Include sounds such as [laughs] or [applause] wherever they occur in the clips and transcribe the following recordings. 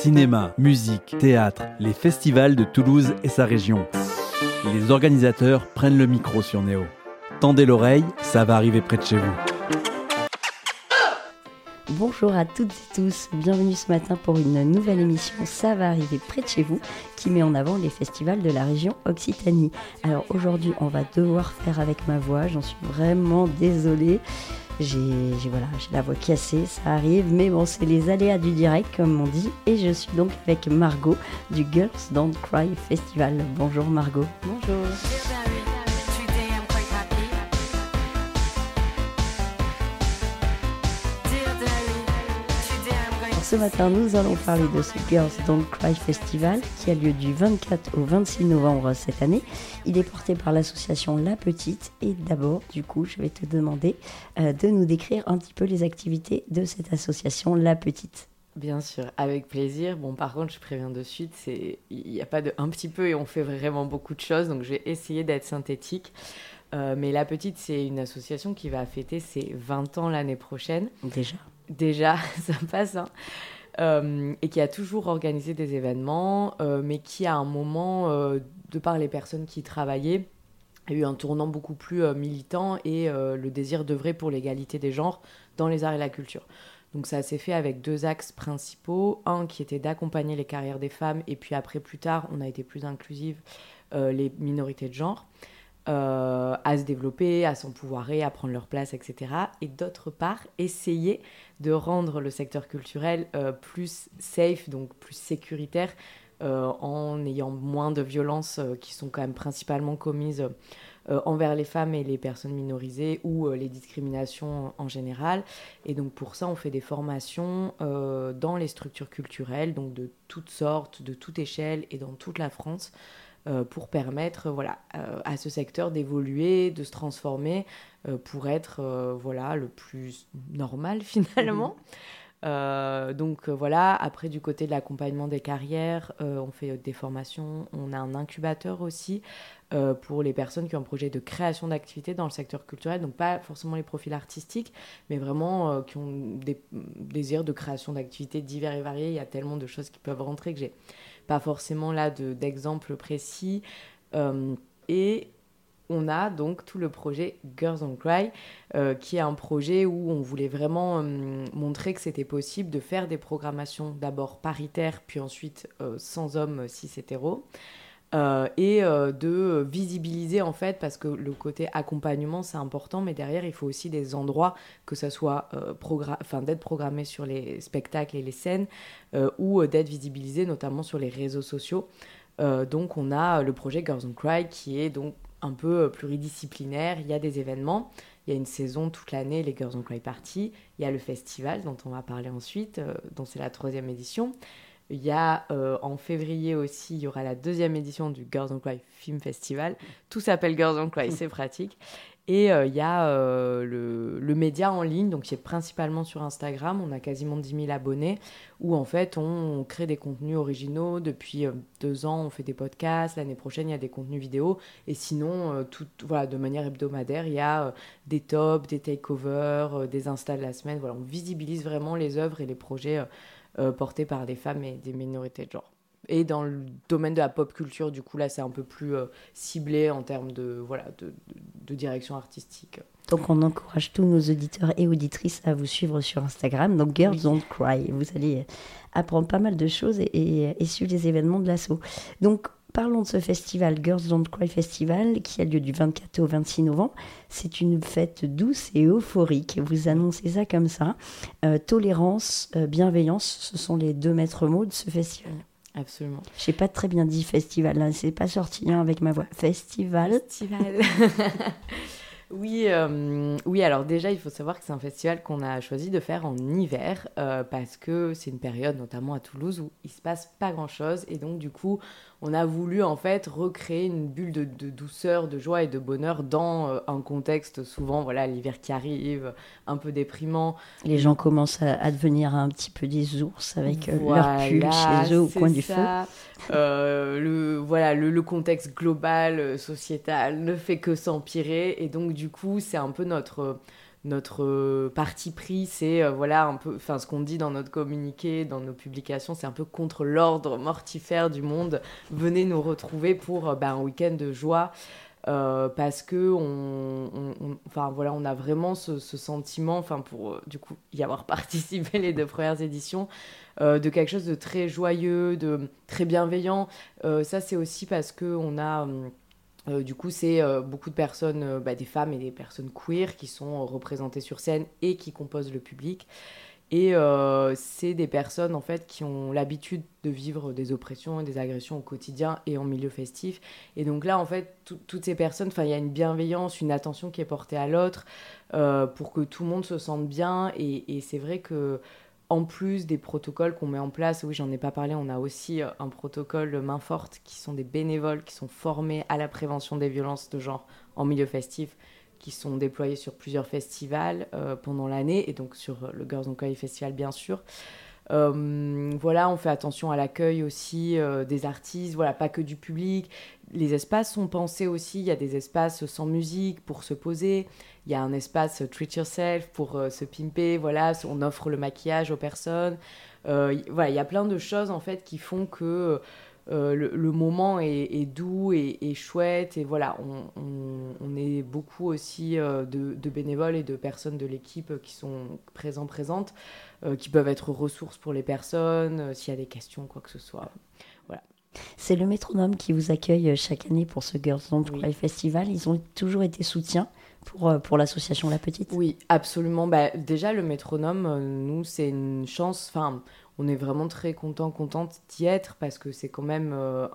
Cinéma, musique, théâtre, les festivals de Toulouse et sa région. Les organisateurs prennent le micro sur Néo. Tendez l'oreille, ça va arriver près de chez vous. Bonjour à toutes et tous, bienvenue ce matin pour une nouvelle émission Ça va arriver près de chez vous qui met en avant les festivals de la région Occitanie. Alors aujourd'hui on va devoir faire avec ma voix, j'en suis vraiment désolée. J'ai la voix cassée, ça arrive, mais bon, c'est les aléas du direct, comme on dit. Et je suis donc avec Margot du Girls Don't Cry Festival. Bonjour Margot. Bonjour. Ce matin, nous allons parler de ce Girls Don't Cry Festival qui a lieu du 24 au 26 novembre cette année. Il est porté par l'association La Petite. Et d'abord, du coup, je vais te demander euh, de nous décrire un petit peu les activités de cette association La Petite. Bien sûr, avec plaisir. Bon, par contre, je préviens de suite, c'est il n'y a pas de un petit peu et on fait vraiment beaucoup de choses, donc je vais essayer d'être synthétique. Euh, mais La Petite, c'est une association qui va fêter ses 20 ans l'année prochaine. Déjà déjà, [laughs] ça passe, hein. euh, et qui a toujours organisé des événements, euh, mais qui à un moment, euh, de par les personnes qui travaillaient, a eu un tournant beaucoup plus militant et le désir d'œuvrer pour l'égalité des genres dans les arts et la culture. Donc ça s'est fait avec deux axes principaux. Un qui était d'accompagner les carrières des femmes, et puis après, plus tard, on a été plus inclusive, les minorités de genre. Euh, à se développer, à s'empouvoirer, à prendre leur place, etc. Et d'autre part, essayer de rendre le secteur culturel euh, plus safe, donc plus sécuritaire, euh, en ayant moins de violences qui sont quand même principalement commises envers les femmes et les personnes minorisées ou les discriminations en général. Et donc pour ça, on fait des formations dans les structures culturelles, donc de toutes sortes, de toute échelle et dans toute la France. Euh, pour permettre voilà, euh, à ce secteur d'évoluer, de se transformer euh, pour être voilà, le plus normal [laughs] finalement. Mhm. donc voilà, après du côté de l'accompagnement des carrières, on fait des formations, on a un incubateur aussi pour les personnes qui ont un projet de création d'activités dans le secteur culturel, donc pas forcément les profils artistiques, mais vraiment qui ont des désirs de création d'activités divers et variés. Il y a tellement de choses qui peuvent rentrer que j'ai pas forcément là d'exemples précis. Euh, et on a donc tout le projet Girls on Cry, euh, qui est un projet où on voulait vraiment euh, montrer que c'était possible de faire des programmations d'abord paritaires, puis ensuite sans hommes cis hétéros. Euh, et euh, de visibiliser en fait parce que le côté accompagnement c'est important mais derrière il faut aussi des endroits que ça soit euh, d'être programmé sur les spectacles et les scènes ou d'être visibilisé notamment sur les réseaux sociaux donc on a le projet Girls on Cry qui est donc un peu pluridisciplinaire il y a des événements il y a une saison toute l'année, les Girls on Cry Party. Il y a le festival dont on va parler ensuite, dont c'est la troisième édition. Il y a euh, en février aussi, il y aura la deuxième édition du Girls on Cry Film Festival. Tout s'appelle Girls on Cry, c'est pratique. Et euh, il y a euh, le, média en ligne, donc qui est principalement sur Instagram. On a quasiment 10 000 abonnés, où en fait on, crée des contenus originaux. Depuis deux ans, on fait des podcasts. L'année prochaine, il y a des contenus vidéo. Et sinon, tout, voilà, de manière hebdomadaire, il y a des tops, des takeovers, des installs de la semaine. Voilà, on visibilise vraiment les œuvres et les projets euh, portés par des femmes et des minorités de genre. Et dans le domaine de la pop culture, du coup, là, c'est un peu plus euh, ciblé en termes de, voilà, de, de, direction artistique. Donc, on encourage tous nos auditeurs et auditrices à vous suivre sur Instagram. Donc, Girls Don't Cry. Vous allez apprendre pas mal de choses et, et suivre les événements de l'assaut. Donc, Parlons de ce festival, Girls Don't Cry Festival, qui a lieu du 24 au 26 novembre. C'est une fête douce et euphorique. Vous annoncez ça comme ça. Euh, tolérance, euh, bienveillance, ce sont les deux maîtres mots de ce festival. Absolument. Je n'ai pas très bien dit festival, là. c'est pas sorti hein, avec ma voix. Festival. Festival. [laughs] Oui, euh, oui, alors déjà, il faut savoir que c'est un festival qu'on a choisi de faire en hiver parce que c'est une période, notamment à Toulouse, où il se passe pas grand-chose. Et donc, du coup, on a voulu en fait recréer une bulle de, douceur, de joie et de bonheur dans euh, un contexte souvent, voilà, l'hiver qui arrive, un peu déprimant. Les gens commencent à, devenir un petit peu des ours avec euh, leur pull chez eux au coin du feu. Euh, le, voilà, le, contexte global, sociétal ne fait que s'empirer et donc du coup c'est un peu notre notre parti pris, c'est voilà un peu, enfin ce qu'on dit dans notre communiqué, dans nos publications, c'est un peu contre l'ordre mortifère du monde. Venez nous retrouver pour ben, un week-end de joie. parce que on, voilà, on a vraiment ce, ce sentiment, enfin pour du coup y avoir [laughs] participé les deux premières éditions, euh, de quelque chose de très joyeux, de très bienveillant. Euh, ça, c'est aussi parce que on a euh, du coup, c'est beaucoup de personnes, bah, des femmes et des personnes queer qui sont représentées sur scène et qui composent le public. Et c'est des personnes en fait qui ont l'habitude de vivre des oppressions et des agressions au quotidien et en milieu festif. Et donc là, en fait, toutes ces personnes, il y a une bienveillance, une attention qui est portée à l'autre pour que tout le monde se sente bien. Et c'est vrai que en plus des protocoles qu'on met en place, oui, j'en ai pas parlé, on a aussi euh, un protocole main forte qui sont des bénévoles qui sont formés à la prévention des violences de genre en milieu festif, qui sont déployés sur plusieurs festivals euh, pendant l'année et donc sur le Girls on Coy Festival bien sûr. Voilà, on fait attention à l'accueil aussi des artistes, voilà, pas que du public. Les espaces sont pensés aussi, il y a des espaces sans musique pour se poser, il y a un espace treat yourself pour euh, se pimper, voilà, on offre le maquillage aux personnes. Euh, voilà, il y a plein de choses en fait qui font que euh, le, moment est, doux et, chouette et voilà, on, est beaucoup aussi de, bénévoles et de personnes de l'équipe qui sont présents, présentes, qui peuvent être ressources pour les personnes, s'il y a des questions, quoi que ce soit. Voilà. C'est le métronome qui vous accueille chaque année pour ce Girls Don't Cry Festival. Ils ont toujours été soutiens pour, euh, pour l'association La Petite Oui, absolument. Bah, déjà, le métronome, euh, nous, c'est une chance. Enfin, on est vraiment très content, contente d'y être parce que c'est quand même euh,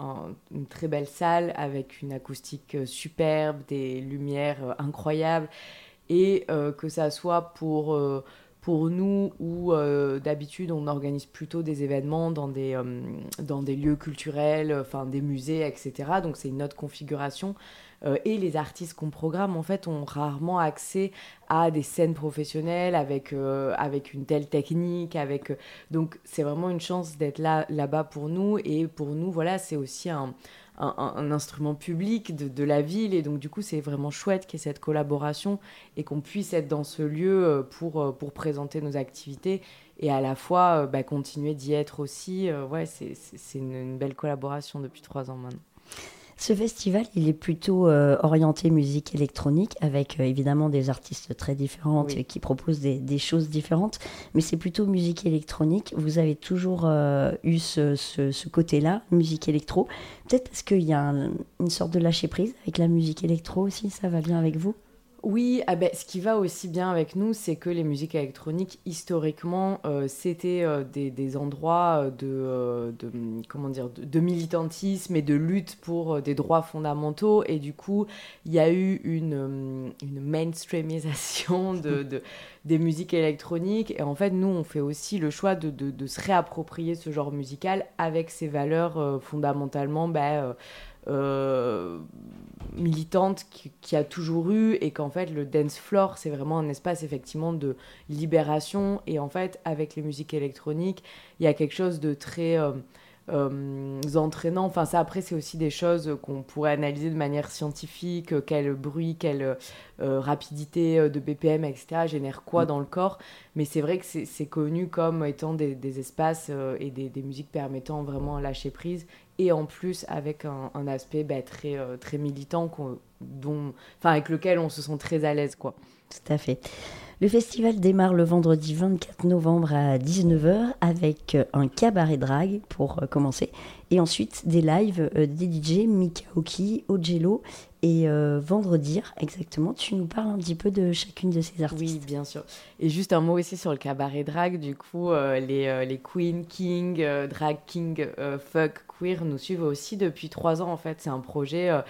une très belle salle avec une acoustique superbe, des lumières incroyables et que ça soit pour nous où d'habitude on organise plutôt des événements dans des, dans des lieux culturels, enfin des musées, etc. Donc c'est une autre configuration. Euh, et les artistes qu'on programme, en fait, ont rarement accès à des scènes professionnelles avec, euh, avec une telle technique. Euh, donc, c'est vraiment une chance d'être là, là-bas pour nous. Et pour nous, voilà, c'est aussi un, instrument public de, la ville. Et donc, du coup, c'est vraiment chouette qu'il y ait cette collaboration et qu'on puisse être dans ce lieu pour, pour présenter nos activités et à la fois bah, continuer d'y être aussi. ouais, c'est, une, belle collaboration depuis trois ans maintenant. Ce festival, il est plutôt euh, orienté musique électronique, avec euh, évidemment des artistes très différents qui proposent des, choses différentes, mais c'est plutôt musique électronique. Vous avez toujours euh, eu ce, côté-là, musique électro. Peut-être parce qu'il y a une sorte de lâcher prise avec la musique électro aussi, ça va bien avec vous? Oui, ah ben, ce qui va aussi bien avec nous, c'est que les musiques électroniques, historiquement, euh, c'était euh, des, endroits euh, de, comment dire, de, militantisme et de lutte pour des droits fondamentaux. Et du coup, il y a eu une, une mainstreamisation [laughs] de, des musiques électroniques. Et en fait, nous, on fait aussi le choix de, se réapproprier ce genre musical avec ses valeurs fondamentalement... Ben, militante qui, a toujours eu et qu'en fait le dance floor c'est vraiment un espace effectivement de libération et en fait avec les musiques électroniques il y a quelque chose de très euh, euh, entraînant. Enfin, ça, après, c'est aussi des choses qu'on pourrait analyser de manière scientifique. Quel bruit, quelle rapidité de BPM, etc. génère quoi mm. dans le corps. Mais c'est vrai que c'est connu comme étant des, espaces et des, musiques permettant vraiment lâcher prise et en plus avec un, aspect bah, très, euh, très militant dont, avec lequel on se sent très à l'aise. quoi. Tout à fait. Le festival démarre le vendredi 24 novembre à 19h avec euh, un cabaret drag pour euh, commencer et ensuite des lives des DJ Mikaoki, Ojello et vendredi exactement. Tu nous parles un petit peu de chacune de ces artistes. Oui, bien sûr. Et juste un mot aussi sur le cabaret drag, du coup, les, les Queen, King, Drag King, Fuck, Queer nous suivent aussi depuis trois ans en fait. C'est un projet euh,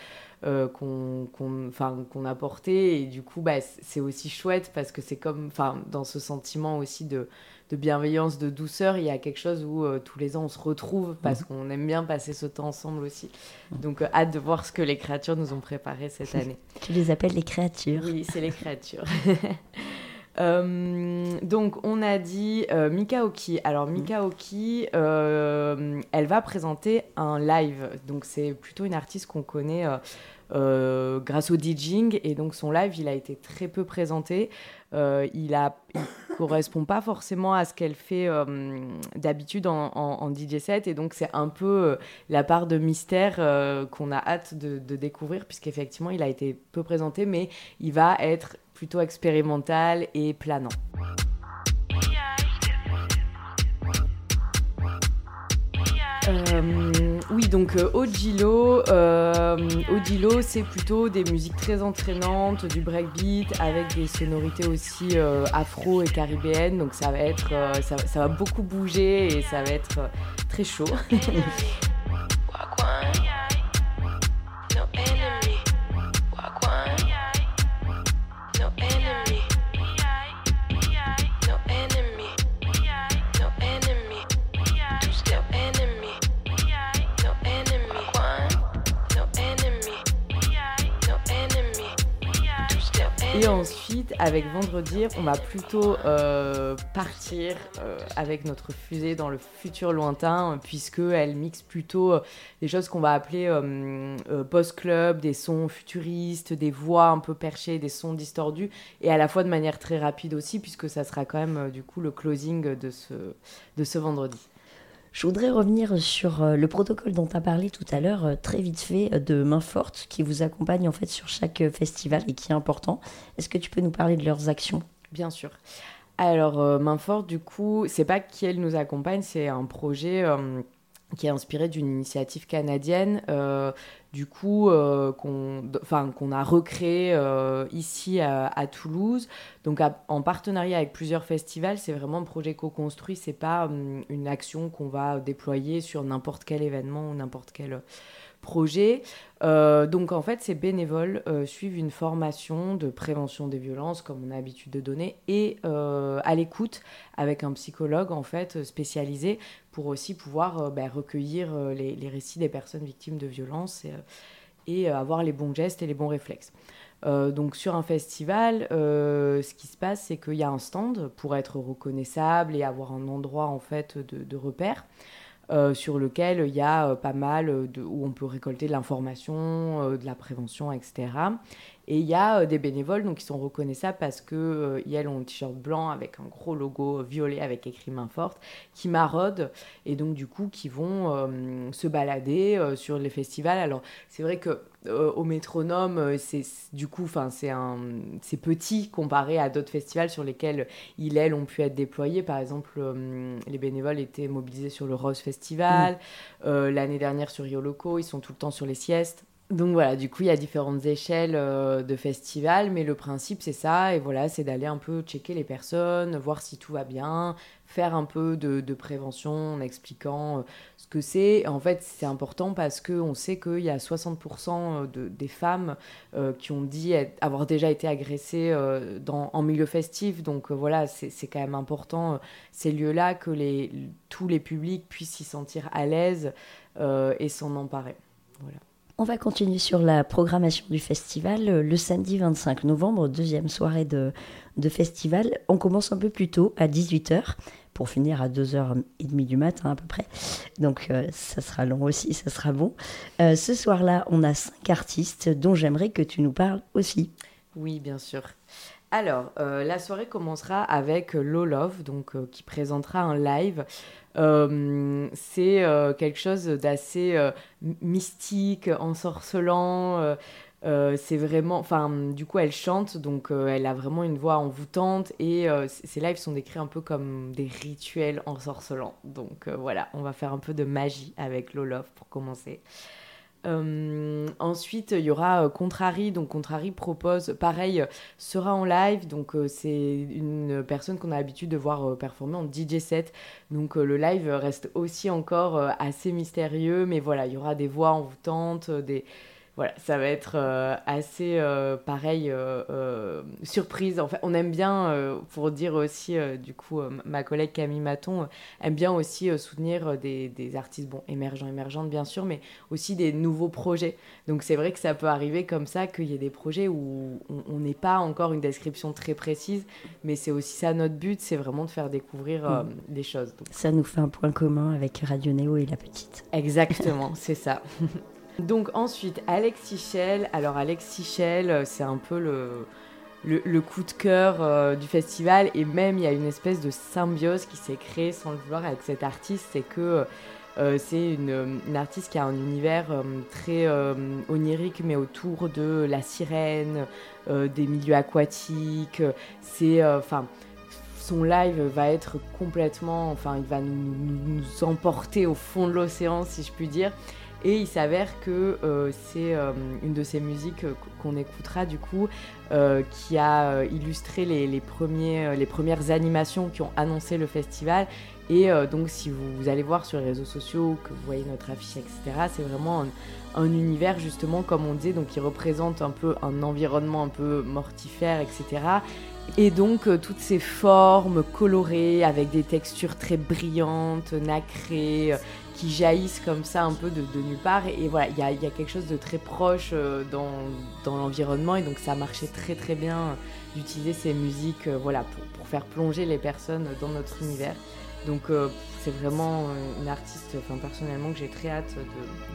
euh, qu'on qu'on a porté et du coup bah, c'est aussi chouette parce que c'est comme dans ce sentiment aussi de, de, bienveillance, de douceur, il y a quelque chose où euh, tous les ans on se retrouve parce mhm. qu'on aime bien passer ce temps ensemble aussi. Donc hâte de voir ce que les créatures nous ont préparé cette [laughs] année. tu les appelles les créatures Oui, c'est les créatures. [laughs] donc, on a dit Mika Oki. Alors, Mika Oki, elle va présenter un live. Donc, c'est plutôt une artiste qu'on connaît euh, grâce au DJing. Et donc son live, il a été très peu présenté. Euh, il correspond pas forcément à ce qu'elle fait euh, d'habitude en, DJ set. Et donc c'est un peu la part de mystère qu'on a hâte de, de découvrir, puisqu'effectivement, il a été peu présenté, mais il va être plutôt expérimental et planant. Oui, donc euh, Ojilo, euh, Ojilo c'est plutôt des musiques très entraînantes, du breakbeat avec des sonorités aussi afro et caribéennes. Donc ça va être, ça, ça, va beaucoup bouger et ça va être très chaud. [laughs] [laughs] Et ensuite, avec Vendredi, on va plutôt euh, partir euh, avec notre fusée dans le futur lointain, puisqu'elle mixe plutôt euh, des choses qu'on va appeler post-club, des sons futuristes, des voix un peu perchées, des sons distordus, et à la fois de manière très rapide aussi, puisque ça sera quand même du coup le closing de ce, de ce vendredi. Je voudrais revenir sur euh, le protocole dont tu as parlé tout à l'heure, euh, très vite fait, euh, de Main Forte, qui vous accompagne en fait sur chaque festival et qui est important. Est-ce que tu peux nous parler de leurs actions? Bien sûr. Alors, du coup, c'est pas qu'elle nous accompagne, c'est un projet qui est inspiré d'une initiative canadienne, du coup, qu'on a recréé ici à, Toulouse. Donc, en partenariat avec plusieurs festivals, c'est vraiment un projet co-construit. C'est pas hum, une action qu'on va déployer sur n'importe quel événement ou n'importe quel projet. Euh, donc en fait, ces bénévoles euh, suivent une formation de prévention des violences, comme on a l'habitude de donner, et euh, à l'écoute avec un psychologue en fait spécialisé pour aussi pouvoir ben, recueillir les, récits des personnes victimes de violences et, avoir les bons gestes et les bons réflexes. Donc sur un festival, ce qui se passe, c'est qu'il y a un stand pour être reconnaissable et avoir un endroit en fait de, de repère. Euh, sur lequel il y a pas mal de, où on peut récolter de l'information, de la prévention, etc. Et il y a des bénévoles donc, qui sont reconnaissables parce que elles ont un t-shirt blanc avec un gros logo violet avec écrit main forte, qui maraudent et donc du coup qui vont se balader sur les festivals. Alors c'est vrai que euh, au métronome, euh, c'est du coup, enfin, c'est un, c'est petit comparé à d'autres festivals sur lesquels il elles ont pu être déployés. Par exemple, euh, les bénévoles étaient mobilisés sur le Rose Festival. Mm. L'année dernière sur Rio Loco, ils sont tout le temps sur les siestes. Donc voilà, du coup, il y a différentes échelles de festivals, mais le principe, c'est ça, et voilà, c'est d'aller un peu checker les personnes, voir si tout va bien, faire un peu de, prévention en expliquant ce que c'est. En fait, c'est important parce qu'on sait qu'il y a 60% de, des femmes euh, qui ont dit avoir déjà été agressées euh, dans, en milieu festif. Donc euh, voilà, c'est quand même important, ces lieux-là, que les, tous les publics puissent s'y sentir à l'aise et s'en emparer. Voilà. On va continuer sur la programmation du festival. Le samedi 25 novembre, deuxième soirée de, de festival. On commence un peu plus tôt, à 18h pour finir à 2h30 du matin à peu près. Donc euh, ça sera long aussi, ça sera bon. Euh, ce soir-là, on a cinq artistes dont j'aimerais que tu nous parles aussi. Oui, bien sûr. Alors, euh, la soirée commencera avec Lolov, donc qui présentera un live. c'est quelque chose d'assez mystique, ensorcelant. Euh, c'est vraiment, enfin, du coup, elle chante, donc euh, elle a vraiment une voix envoûtante et euh, ses lives sont décrits un peu comme des rituels ensorcelants. Donc voilà, on va faire un peu de magie avec Lolof pour commencer. Ensuite, il y aura Contrary. Donc, Contrary propose, pareil, sera en live. Donc, c'est une personne qu'on a l'habitude de voir performer en DJ set. Donc, le live reste aussi encore assez mystérieux. Mais voilà, il y aura des voix envoûtantes, des, voilà, ça va être euh, assez euh, pareil, euh, surprise. En fait, on aime bien, pour dire aussi, du coup, ma collègue Camille Maton aime bien aussi soutenir des, des, artistes, bon, émergents, émergentes bien sûr, mais aussi des nouveaux projets. Donc c'est vrai que ça peut arriver comme ça qu'il y ait des projets où on n'est pas encore une description très précise, mais c'est aussi ça notre but, c'est vraiment de faire découvrir mm. des choses. Ça nous fait un point commun avec Radio Néo et la petite. Exactement, c'est ça. [laughs] Donc ensuite, Alex Shell. Alors Alex Shell, euh, c'est un peu le, le, coup de cœur euh, du festival. Et même, il y a une espèce de symbiose qui s'est créée sans le vouloir avec cet artiste. C'est que euh, c'est une, artiste qui a un univers très onirique, mais autour de la sirène, des milieux aquatiques. C'est... enfin son live va être complètement, enfin, il va nous emporter au fond de l'océan, si je puis dire. Et il s'avère que euh, c'est euh, une de ces musiques euh, qu'on écoutera du coup, qui a illustré les, premiers, les premières animations qui ont annoncé le festival. Et donc si vous, allez voir sur les réseaux sociaux, que vous voyez notre affiche, etc., c'est vraiment un, un, univers justement, comme on disait, donc qui représente un peu un environnement un peu mortifère, etc. Et donc toutes ces formes colorées avec des textures très brillantes, nacrées, qui jaillissent comme ça un peu de, nulle part. Et, voilà, il y a, quelque chose de très proche euh, dans, dans l'environnement et donc ça marchait très très bien d'utiliser ces musiques euh, voilà, pour, pour, faire plonger les personnes dans notre univers. Donc euh, c'est vraiment une artiste, enfin personnellement, que j'ai très hâte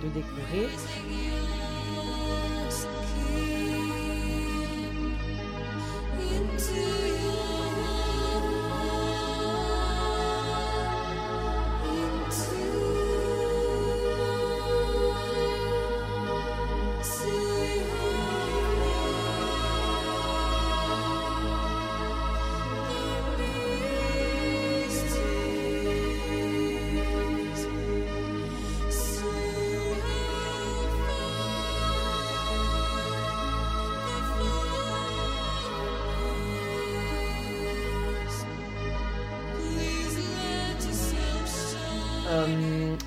de, de découvrir.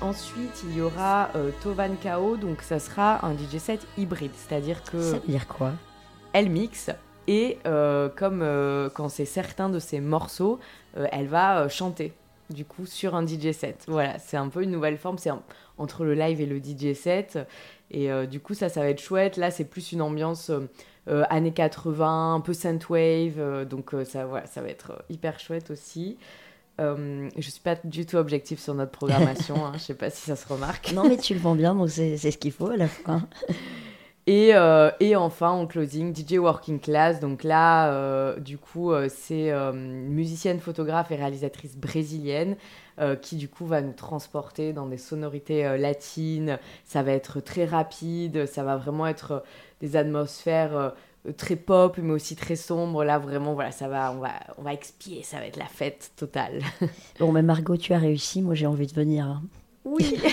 Ensuite, il y aura euh, Tovan Kao, donc ça sera un DJ set hybride, c'est-à-dire que. Ça veut dire quoi? Elle mixe et euh, comme quand c'est certains de ses morceaux, elle va chanter du coup sur un DJ set. Voilà, c'est un peu une nouvelle forme, c'est entre le live et le DJ set. Et du coup, ça, ça va être chouette. Là, c'est plus une ambiance années 80, un peu synthwave. donc ça, voilà, ça va être hyper chouette aussi. Euh, je suis pas du tout objectif sur notre programmation, hein, je sais pas si ça se remarque. Non, mais tu le vends bien, donc c'est ce qu'il faut à la fin. [laughs] Et, euh, et, enfin, en closing, DJ Working Class. Donc là, euh, du coup, euh, c'est musicienne, photographe et réalisatrice brésilienne qui, du coup, va nous transporter dans des sonorités latines. Ça va être très rapide, ça va vraiment être des atmosphères très pop mais aussi très sombre. Là vraiment voilà ça va on va on va expier ça va être la fête totale. [laughs] Bon mais Margot tu as réussi. Moi j'ai envie de venir hein. oui. [laughs]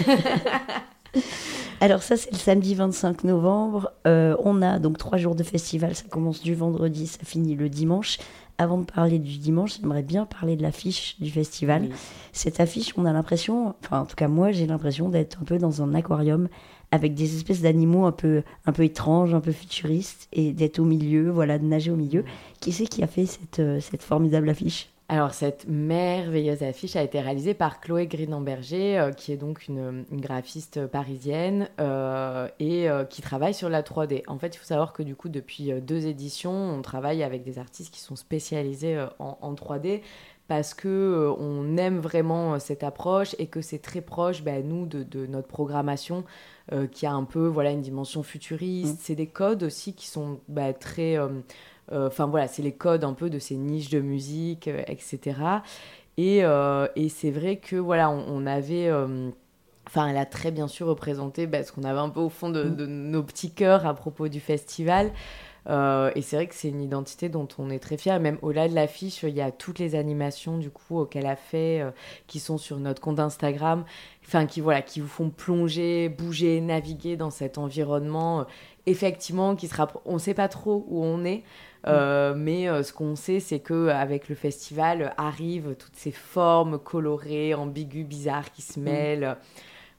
Alors ça c'est le samedi 25 novembre. Euh, on a donc trois jours de festival. Ça commence du vendredi ça finit le dimanche. Avant de parler du dimanche, j'aimerais bien parler de l'affiche du festival. Cette affiche, on a l'impression, enfin en tout cas moi j'ai l'impression d'être un peu dans un aquarium avec des espèces d'animaux un peu, un peu étranges, un peu futuristes, et d'être au milieu, voilà, de nager au milieu. Qui c'est qui a fait cette, euh, cette formidable affiche? Alors cette merveilleuse affiche a été réalisée par Chloé Grinamberger, euh, qui est donc une, graphiste parisienne euh, et qui travaille sur la 3D. En fait, il faut savoir que du coup, depuis deux éditions, on travaille avec des artistes qui sont spécialisés en, 3D parce que on aime vraiment cette approche et que c'est très proche, ben, nous, de, de, notre programmation. Euh, qui a un peu voilà une dimension futuriste. Mm. C'est des codes aussi qui sont bah, très... Euh, euh, enfin voilà, c'est les codes un peu de ces niches de musique, etc. Et, et c'est vrai que voilà, on, avait... Enfin, elle a très bien sûr représenté bah, ce qu'on avait un peu au fond de, mm. de, nos petits cœurs à propos du festival. Euh, et c'est vrai que c'est une identité dont on est très fier. Même au-delà de l'affiche, il y a toutes les animations du coup qu'elle a fait, euh, qui sont sur notre compte Instagram, enfin qui voilà, qui vous font plonger, bouger, naviguer dans cet environnement. Euh, effectivement, qui sera, on ne sait pas trop où on est. Mm. mais ce qu'on sait, c'est que avec le festival arrivent toutes ces formes colorées, ambiguës, bizarres qui se mm. mêlent.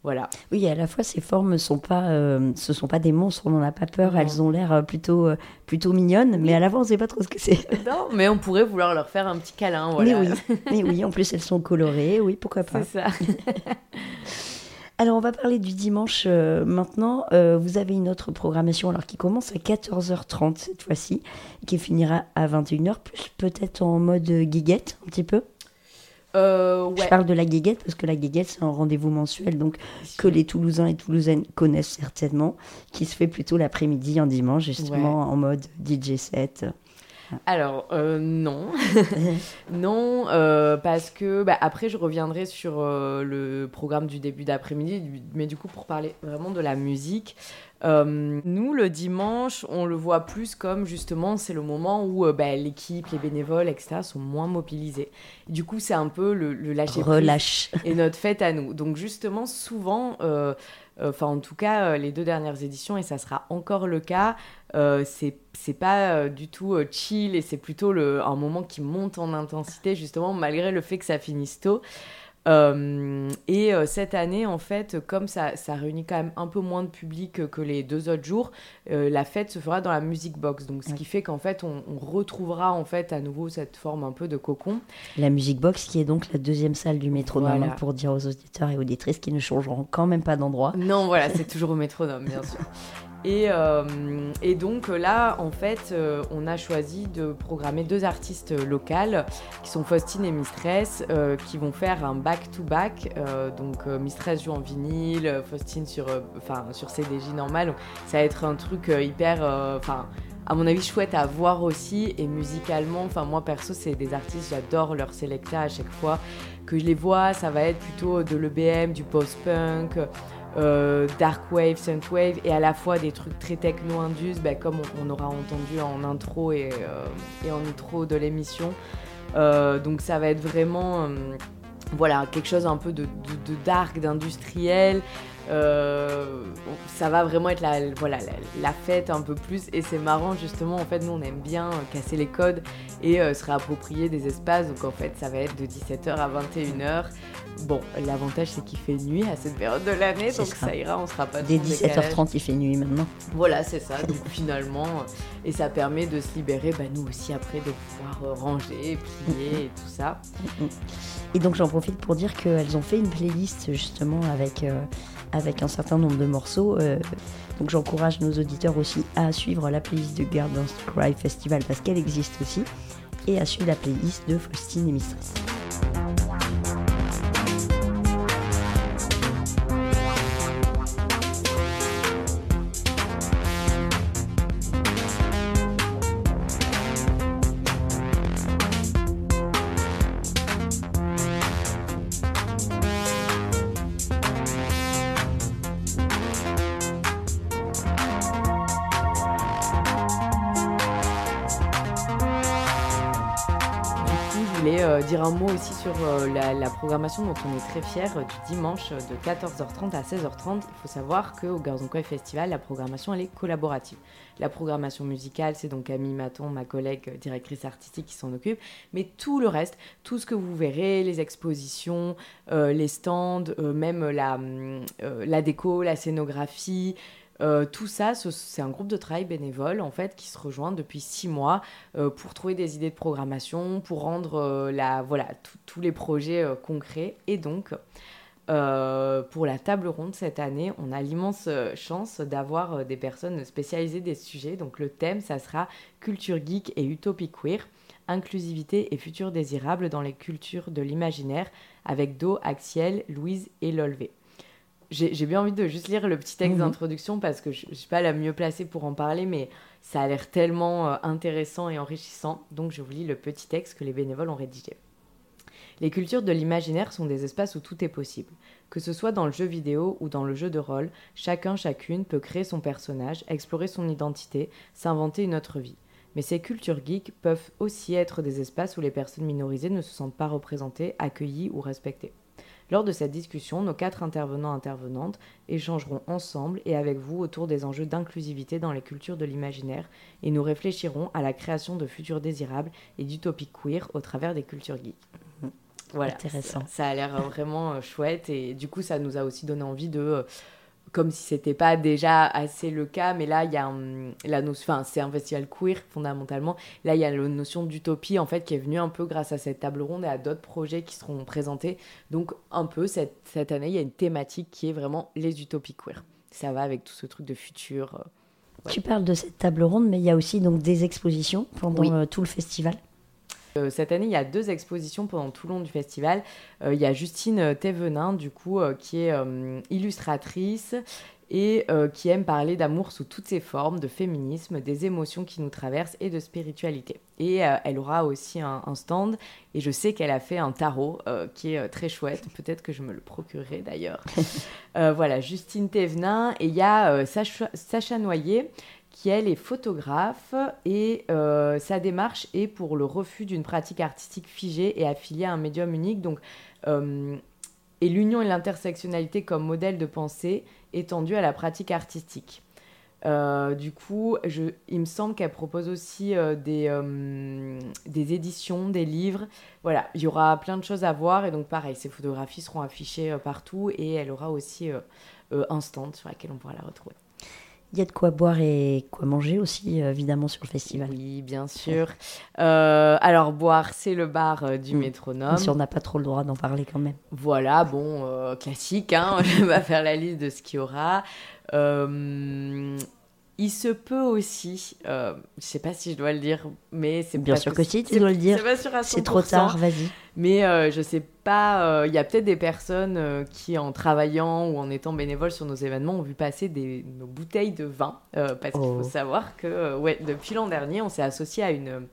Voilà. Oui, à la fois ces formes sont pas, euh, ce sont pas des monstres, on n'en a pas peur. Non. Elles ont l'air euh, plutôt, euh, plutôt mignonnes, mais à la fois on sait pas trop ce que c'est. [laughs] non, mais on pourrait vouloir leur faire un petit câlin. Voilà. Mais oui, mais oui, en plus elles sont colorées, oui, pourquoi pas. C'est ça. [laughs] Alors on va parler du dimanche euh, maintenant. Vous avez une autre programmation alors qui commence à 14h30 cette fois-ci, qui finira à 21h, plus peut-être en mode guiguette un petit peu. Euh, Je parle de la guiguette parce que la guiguette c'est un rendez-vous mensuel donc que les Toulousains et Toulousaines connaissent certainement, qui se fait plutôt l'après-midi en dimanche justement en mode DJ set. Alors, euh, non. [laughs] non, euh, parce que bah, après, je reviendrai sur euh, le programme du début d'après-midi, mais du coup, pour parler vraiment de la musique. Euh, nous, le dimanche, on le voit plus comme justement, c'est le moment où euh, bah, l'équipe, les bénévoles, etc., sont moins mobilisés. Du coup, c'est un peu le, le lâcher Relâche. et notre fête à nous. Donc justement, souvent, euh, enfin en tout cas les deux dernières éditions, et ça sera encore le cas, c'est c'est pas du tout chill et c'est plutôt le, un moment qui monte en intensité justement malgré le fait que ça finisse tôt. Euh, et euh, cette année, en fait, comme ça, ça réunit quand même un peu moins de public que, que les deux autres jours, euh, la fête se fera dans la music box. Donc, ce Ouais. qui fait qu'en fait, on, on retrouvera en fait à nouveau cette forme un peu de cocon. La Music Box qui est donc la deuxième salle du métronome Voilà. hein, pour dire aux auditeurs et auditrices qui ne changeront quand même pas d'endroit. Non, voilà, c'est toujours au métronome, bien sûr. [laughs] Et, euh, et donc euh, là, en fait, euh, on a choisi de programmer deux artistes locales, qui sont Faustine et Mistress, qui vont faire un back-to-back. Donc Mistress joue en vinyle, Faustine sur, sur CDJ normal. Ça va être un truc hyper... Enfin, à mon avis, chouette à voir aussi. Et musicalement, enfin, moi perso, c'est des artistes, j'adore leur selecta à chaque fois que je les vois. Ça va être plutôt de l'EBM, du post-punk euh, dark wave, synth wave et à la fois des trucs très techno indus, bah, comme on, aura entendu en intro et, euh, en outro de l'émission. Euh, donc ça va être vraiment voilà quelque chose un peu de, dark, d'industriel. Ça va vraiment être la, voilà, la, la fête un peu plus et c'est marrant justement en fait nous on aime bien casser les codes et se réapproprier des espaces donc en fait ça va être de 17h à 21h bon l'avantage c'est qu'il fait nuit à cette période de l'année donc ça. ça ira on sera pas Dès trop en décalage. 17h30, il fait nuit maintenant. voilà c'est ça donc [laughs] finalement euh, et ça permet de se libérer bah, nous aussi après de pouvoir euh, ranger plier et tout ça Et donc j'en profite pour dire qu'elles ont fait une playlist justement avec, euh, avec un certain nombre de morceaux. euh, donc j'encourage nos auditeurs aussi à suivre la playlist de Gardens Cry Festival parce qu'elle existe aussi. Et à suivre la playlist de Faustine et Mistress. Sur euh, la, programmation dont on est très fiers euh, du dimanche euh, de 14h30 à 16h30. Il faut savoir qu'au Garzon Coy Festival, la programmation elle est collaborative. La programmation musicale, c'est donc Camille Maton, ma collègue directrice artistique, qui s'en occupe. Mais tout le reste, tout ce que vous verrez, les expositions, les stands, même hum, la déco, la scénographie, euh, tout ça, ce- c'est un groupe de travail bénévole en fait qui se rejoint depuis six mois euh, pour trouver des idées de programmation, pour rendre euh, la, voilà, tous les projets concrets. Et donc, pour la table ronde cette année, on a l'immense chance d'avoir des personnes spécialisées des sujets. Donc le thème, ça sera culture geek et utopie queer, inclusivité et futur désirable dans les cultures de l'imaginaire, avec Do, Axiel, Louise et Lolvé. J'ai bien envie de juste lire le petit texte Mhm. d'introduction parce que je ne suis pas la mieux placée pour en parler, mais ça a l'air tellement euh, intéressant et enrichissant. Donc je vous lis le petit texte que les bénévoles ont rédigé. Les cultures de l'imaginaire sont des espaces où tout est possible. Que ce soit dans le jeu vidéo ou dans le jeu de rôle, chacun, chacune peut créer son personnage, explorer son identité, s'inventer une autre vie. Mais ces cultures geeks peuvent aussi être des espaces où les personnes minorisées ne se sentent pas représentées, accueillies ou respectées. Lors de cette discussion, nos quatre intervenants intervenantes échangeront ensemble et avec vous autour des enjeux d'inclusivité dans les cultures de l'imaginaire et nous réfléchirons à la création de futurs désirables et d'utopies queer au travers des cultures geeks. Voilà, Intéressant. Ça, ça a l'air vraiment euh, chouette et du coup, ça nous a aussi donné envie de, euh, comme si c'était pas déjà assez le cas, mais là, il y a hum, la notion, enfin, c'est un festival queer fondamentalement. Là, il y a la notion d'utopie en fait qui est venue un peu grâce à cette table ronde et à d'autres projets qui seront présentés. Donc, un peu cette, cette année, il y a une thématique qui est vraiment les utopies queer. Ça va avec tout ce truc de futur. euh, Tu parles de cette table ronde, mais il y a aussi donc des expositions pendant Oui. euh, tout le festival. Euh, cette année, il y a deux expositions pendant tout le long du festival. Euh, il y a Justine Thévenin, du coup, euh, qui est illustratrice et euh, qui aime parler d'amour sous toutes ses formes, de féminisme, des émotions qui nous traversent et de spiritualité. Et euh, elle aura aussi un, un stand, et je sais qu'elle a fait un tarot euh, qui est très chouette. Peut-être que je me le procurerai d'ailleurs. [laughs] Voilà, Justine Thévenin. Et il y a Sacha, Sacha Noyer qui elle est photographe et euh, sa démarche est pour le refus d'une pratique artistique figée et affiliée à un médium unique. Donc, euh, et l'union et l'intersectionnalité comme modèle de pensée étendu à la pratique artistique. Euh, du coup, il me semble qu'elle propose aussi des, des éditions, des livres. Voilà, il y aura plein de choses à voir. Et donc, pareil, ces photographies seront affichées partout et elle aura aussi un stand sur lequel on pourra la retrouver. Il y a de quoi boire et quoi manger aussi, euh, évidemment, sur le festival. Oui, bien sûr. Euh, alors, boire, c'est le bar euh, du Mm. métronome. Même si on n'a pas trop le droit d'en parler quand même. Voilà, bon, euh, classique, hein, [laughs] je vais pas faire la liste de ce qu'il y aura. Il se peut aussi, je sais pas si je dois le dire, mais c'est Bien parce sûr que si, tu dois le dire. C'est pas trop 100%, tard, vas-y. Mais euh, je sais pas, euh, il y a peut-être des personnes euh, qui, en travaillant ou en étant bénévoles sur nos événements, ont vu passer des, nos bouteilles de vin. euh, parce qu'il Oh. faut savoir que, ouais, depuis l'an dernier, on s'est associé à une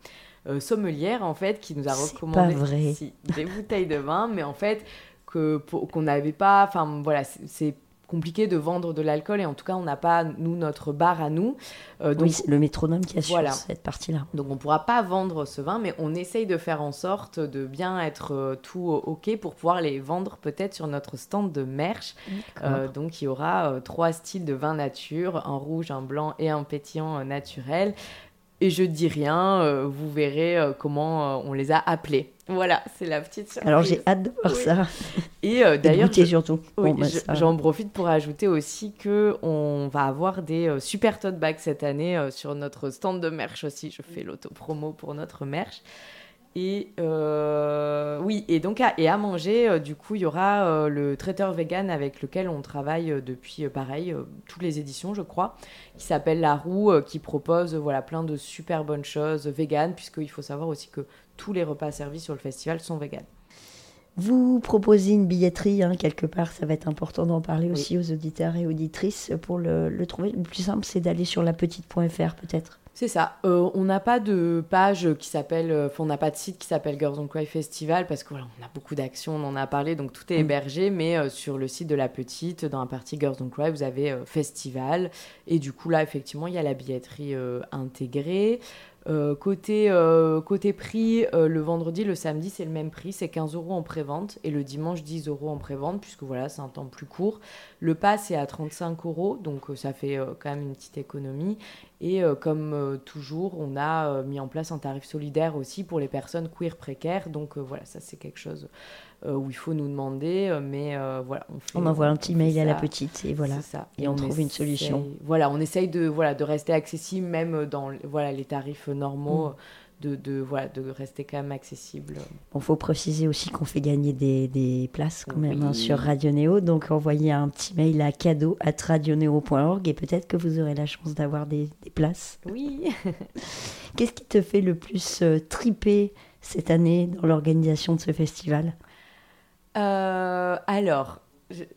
sommelière, en fait, qui nous a recommandé pas vrai. si, des bouteilles de vin, mais en fait, qu'on n'avait pas. Enfin, voilà, c'est compliqué de vendre de l'alcool et en tout cas, on n'a pas, nous, notre bar à nous. Euh, donc, oui, c'est le métronome qui assure Voilà. cette partie-là. donc on pourra pas vendre ce vin, mais on essaye de faire en sorte de bien être euh, tout euh, ok pour pouvoir les vendre peut-être sur notre stand de merch. Euh, donc il y aura trois styles de vin nature, un rouge, un blanc et un pétillant naturel. Et je dis rien, euh, vous verrez euh, comment euh, on les a appelés. Voilà, c'est la petite surprise. Alors j'ai hâte de voir Oui. ça. Et d'ailleurs, je- surtout. oui, Bon, bah, j'en profite pour ajouter aussi que on va avoir des super tote bags cette année sur notre stand de merch aussi. Je fais l'auto-promo pour notre merch. Et euh, oui, et donc à, et à manger, euh, du coup, il y aura euh, le traiteur vegan avec lequel on travaille depuis, pareil, toutes les éditions, je crois, qui s'appelle La Roue, qui propose voilà, plein de super bonnes choses vegan, puisqu'il faut savoir aussi que tous les repas servis sur le festival sont vegan. Vous proposez une billetterie, hein, quelque part, ça va être important d'en parler aussi aux auditeurs et auditrices pour le, le trouver. Le plus simple, c'est d'aller sur lapetite.fr peut-être. C'est ça. Euh, on n'a pas de page qui s'appelle, euh, enfin, on n'a pas de site qui s'appelle Girls on Cry Festival parce que voilà, on a beaucoup d'actions, on en a parlé, donc tout est Mm. hébergé. Mais euh, sur le site de la petite, dans la partie Girls on Cry, vous avez euh, festival et du coup là, effectivement, il y a la billetterie intégrée. Euh, côté, euh, côté prix, euh, le vendredi, le samedi, c'est le même prix, c'est 15 euros en pré-vente et le dimanche, 10 euros en pré-vente, puisque voilà, c'est un temps plus court. Le pass est à 35 euros, donc ça fait quand même une petite économie. Et comme toujours, on a mis en place un tarif solidaire aussi pour les personnes queer précaires. Donc voilà, ça c'est quelque chose où il faut nous demander, euh, mais euh, voilà, on fait. On envoie un petit mail à la petite et voilà. Ça. Et on trouve une solution. Voilà, on essaye de, voilà, de rester accessible, même dans voilà, les tarifs normaux, Mm. de, de, voilà, de rester quand même accessible. Bon, faut préciser aussi qu'on fait gagner des, des places quand même hein, sur Radio Néo. Donc, envoyez un petit mail à cadeau at radionéo.org et peut-être que vous aurez la chance d'avoir des, des places. Oui. [laughs] Qu'est-ce qui te fait le plus euh, triper cette année dans l'organisation de ce festival? Euh, alors,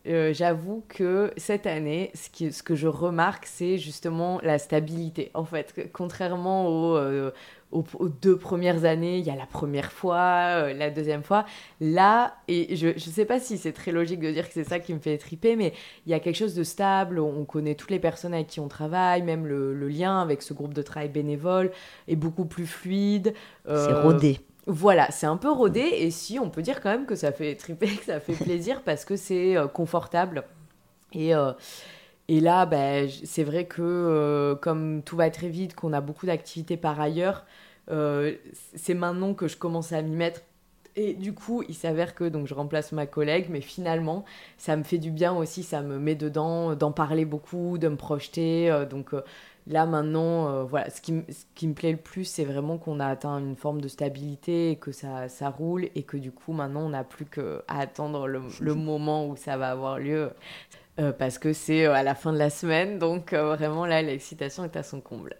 euh, j'avoue que cette année, ce, qui, ce que je remarque, c'est justement la stabilité. En fait, contrairement aux, euh, aux, aux deux premières années, il y a la première fois, euh, la deuxième fois. Là, et je ne sais pas si c'est très logique de dire que c'est ça qui me fait triper, mais il y a quelque chose de stable. On connaît toutes les personnes avec qui on travaille, même le, le lien avec ce groupe de travail bénévole est beaucoup plus fluide. C'est rodé. Voilà, c'est un peu rodé et si on peut dire quand même que ça fait triper, [laughs] que ça fait plaisir parce que c'est euh, confortable. Et, euh, là, ben, c'est vrai que euh, comme tout va très vite, qu'on a beaucoup d'activités par ailleurs, c'est maintenant que je commence à m'y mettre Et du coup, il s'avère que donc je remplace ma collègue, mais finalement, ça me fait du bien aussi, ça me met dedans, d'en parler beaucoup, de me projeter. Donc là maintenant, euh, voilà, ce qui, ce qui, me plaît le plus, c'est vraiment qu'on a atteint une forme de stabilité et que ça, ça roule et que du coup maintenant, on n'a plus qu'à attendre le, [laughs] le, moment où ça va avoir lieu. parce que c'est à la fin de la semaine, donc vraiment là, l'excitation est à son comble.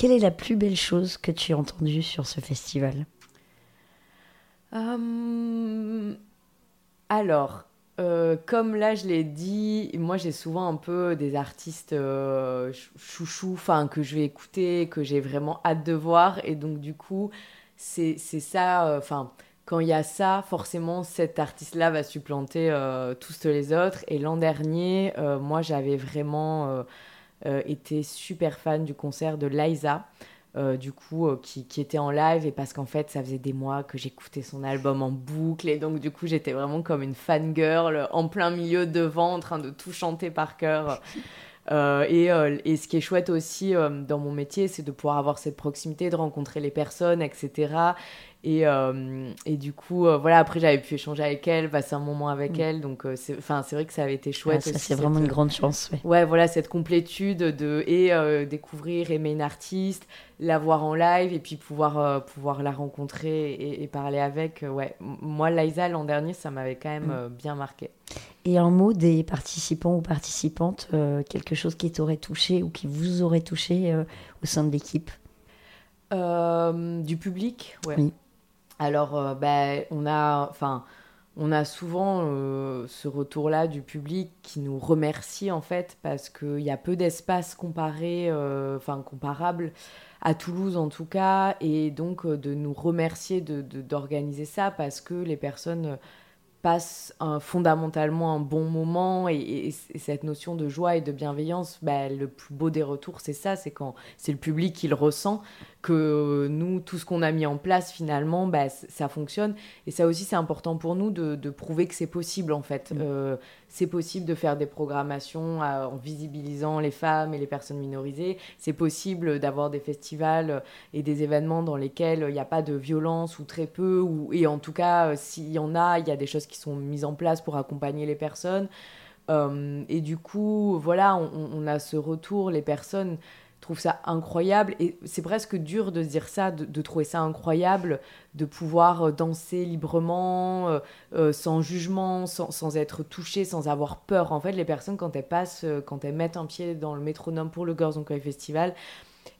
Quelle est la plus belle chose que tu as entendue sur ce festival? Euh, alors, euh, comme là je l'ai dit, moi j'ai souvent un peu des artistes euh, chouchous, que je vais écouter, que j'ai vraiment hâte de voir, et donc du coup c'est ça, enfin quand il y a ça, forcément cet artiste-là va supplanter tous les autres. Et l'an dernier, moi j'avais vraiment été super fan du concert de Liza. Euh, du coup, euh, qui, qui, était en live et parce qu'en fait, ça faisait des mois que j'écoutais son album en boucle et donc du coup, j'étais vraiment comme une fangirl en plein milieu devant, en train de tout chanter par cœur. [laughs] Euh, et, et, ce qui est chouette aussi dans mon métier, c'est de pouvoir avoir cette proximité, de rencontrer les personnes, etc. Et, euh, et du coup, euh, voilà, après j'avais pu échanger avec elle, passer un moment avec mm. elle. Donc, euh, c'est vrai que ça avait été chouette. ça, c'est vraiment une grande chance. Ouais. ouais, voilà, cette complétude de et découvrir, aimer une artiste, la voir en live et puis pouvoir, pouvoir la rencontrer et, parler avec. ouais, moi, Liza, l'an dernier, ça m'avait quand même mm. bien marqué. Et un mot des participants ou participantes, quelque chose qui t'aurait touché ou qui vous aurait touché au sein de l'équipe? Du public, ouais. Oui. Alors, euh, ben, on, a, enfin, on a souvent euh, ce retour-là du public qui nous remercie en fait parce qu'il y a peu d'espace comparé, euh, enfin comparable à Toulouse en tout cas, et donc de nous remercier d'organiser ça parce que les personnes passe fondamentalement un bon moment et, cette notion de joie et de bienveillance, bah, le plus beau des retours, c'est ça, c'est quand c'est le public qui le ressent, que nous, tout ce qu'on a mis en place finalement, bah, ça fonctionne. Et ça aussi, c'est important pour nous de, de prouver que c'est possible en fait. Mmh. Euh, c'est possible de faire des programmations euh, en visibilisant les femmes et les personnes minorisées. C'est possible d'avoir des festivals et des événements dans lesquels il n'y a pas de violence ou très peu, ou, et en tout cas, euh, s'il y en a, il y a des choses qui sont mises en place pour accompagner les personnes. Euh, et du coup, voilà, on, a ce retour, les personnes trouve ça incroyable et c'est presque dur de se dire ça, de, trouver ça incroyable, de pouvoir euh, danser librement, euh, euh, sans jugement, sans, être touché, sans avoir peur. En fait, les personnes, quand elles passent, quand elles mettent un pied dans le métronome pour le Girls on Cry Festival,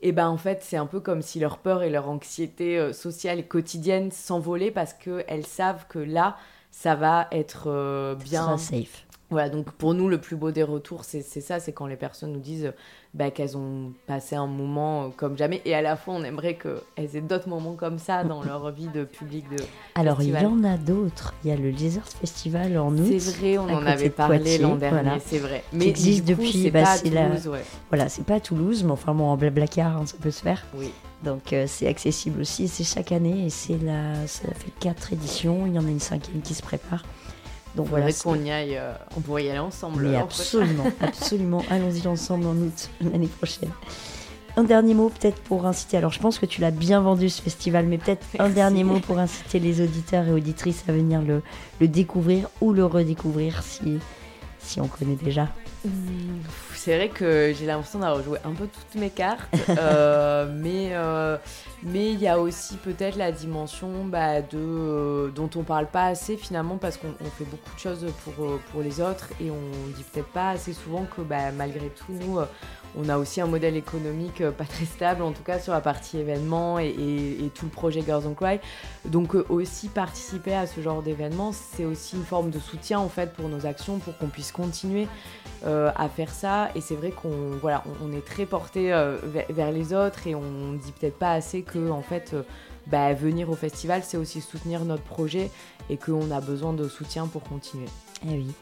et eh ben en fait, c'est un peu comme si leur peur et leur anxiété sociale et quotidienne s'envolaient parce qu'elles savent que là, ça va être bien. safe. Voilà, donc pour nous, le plus beau des retours, c'est ça, c'est quand les personnes nous disent bah, qu'elles ont passé un moment comme jamais. Et à la fois, on aimerait qu'elles aient d'autres moments comme ça dans leur vie de public. De Alors, il y en a d'autres. Il y a le Lizard Festival en août. C'est vrai, on en avait parlé l'an dernier, c'est vrai. Mais qui existe depuis. C'est bah, pas à Toulouse, ouais. Voilà, c'est pas à Toulouse, mais enfin, bon, en Blablacar, hein, ça peut se faire. Oui. Donc euh, c'est accessible aussi, c'est chaque année et c'est la, ça fait quatre éditions, il y en a une cinquième qui se prépare. Donc voilà. qu'on y aille, euh, on pourrait y aller ensemble. Mais absolument, [laughs] absolument. Allons-y ensemble en août l'année prochaine. Un dernier mot peut-être pour inciter, alors je pense que tu l'as bien vendu ce festival, mais peut-être un dernier mot pour inciter les auditeurs et auditrices à venir le, le découvrir ou le redécouvrir si, si on connaît déjà. Mmh, c'est vrai que j'ai l'impression d'avoir joué un peu toutes mes cartes, [laughs] euh, mais euh, mais il y a aussi peut-être la dimension bah, de, euh, dont on parle pas assez finalement parce qu'on fait beaucoup de choses pour, pour les autres et on dit peut-être pas assez souvent que bah, malgré tout, nous, on a aussi un modèle économique pas très stable, en tout cas sur la partie événements et, tout le projet Girls on Cry. Donc aussi participer à ce genre d'événements, c'est aussi une forme de soutien en fait pour nos actions, pour qu'on puisse continuer à faire ça. Et c'est vrai qu'on voilà, on, est très porté vers, les autres et on dit peut-être pas assez que en fait, euh, bah, venir au festival, c'est aussi soutenir notre projet et qu'on a besoin de soutien pour continuer. Eh oui.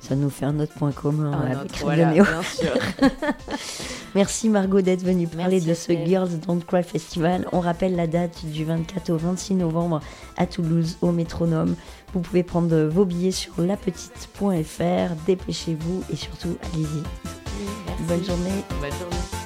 Ça nous fait un autre point commun avec voilà, bien sûr. [laughs] Merci Margot d'être venue parler de ce Girls Don't Cry Festival. On rappelle la date du 24 au 26 novembre à Toulouse au Métronome. Vous pouvez prendre vos billets sur lapetite.fr. Dépêchez-vous et surtout allez-y. Bonne journée. Bonne journée.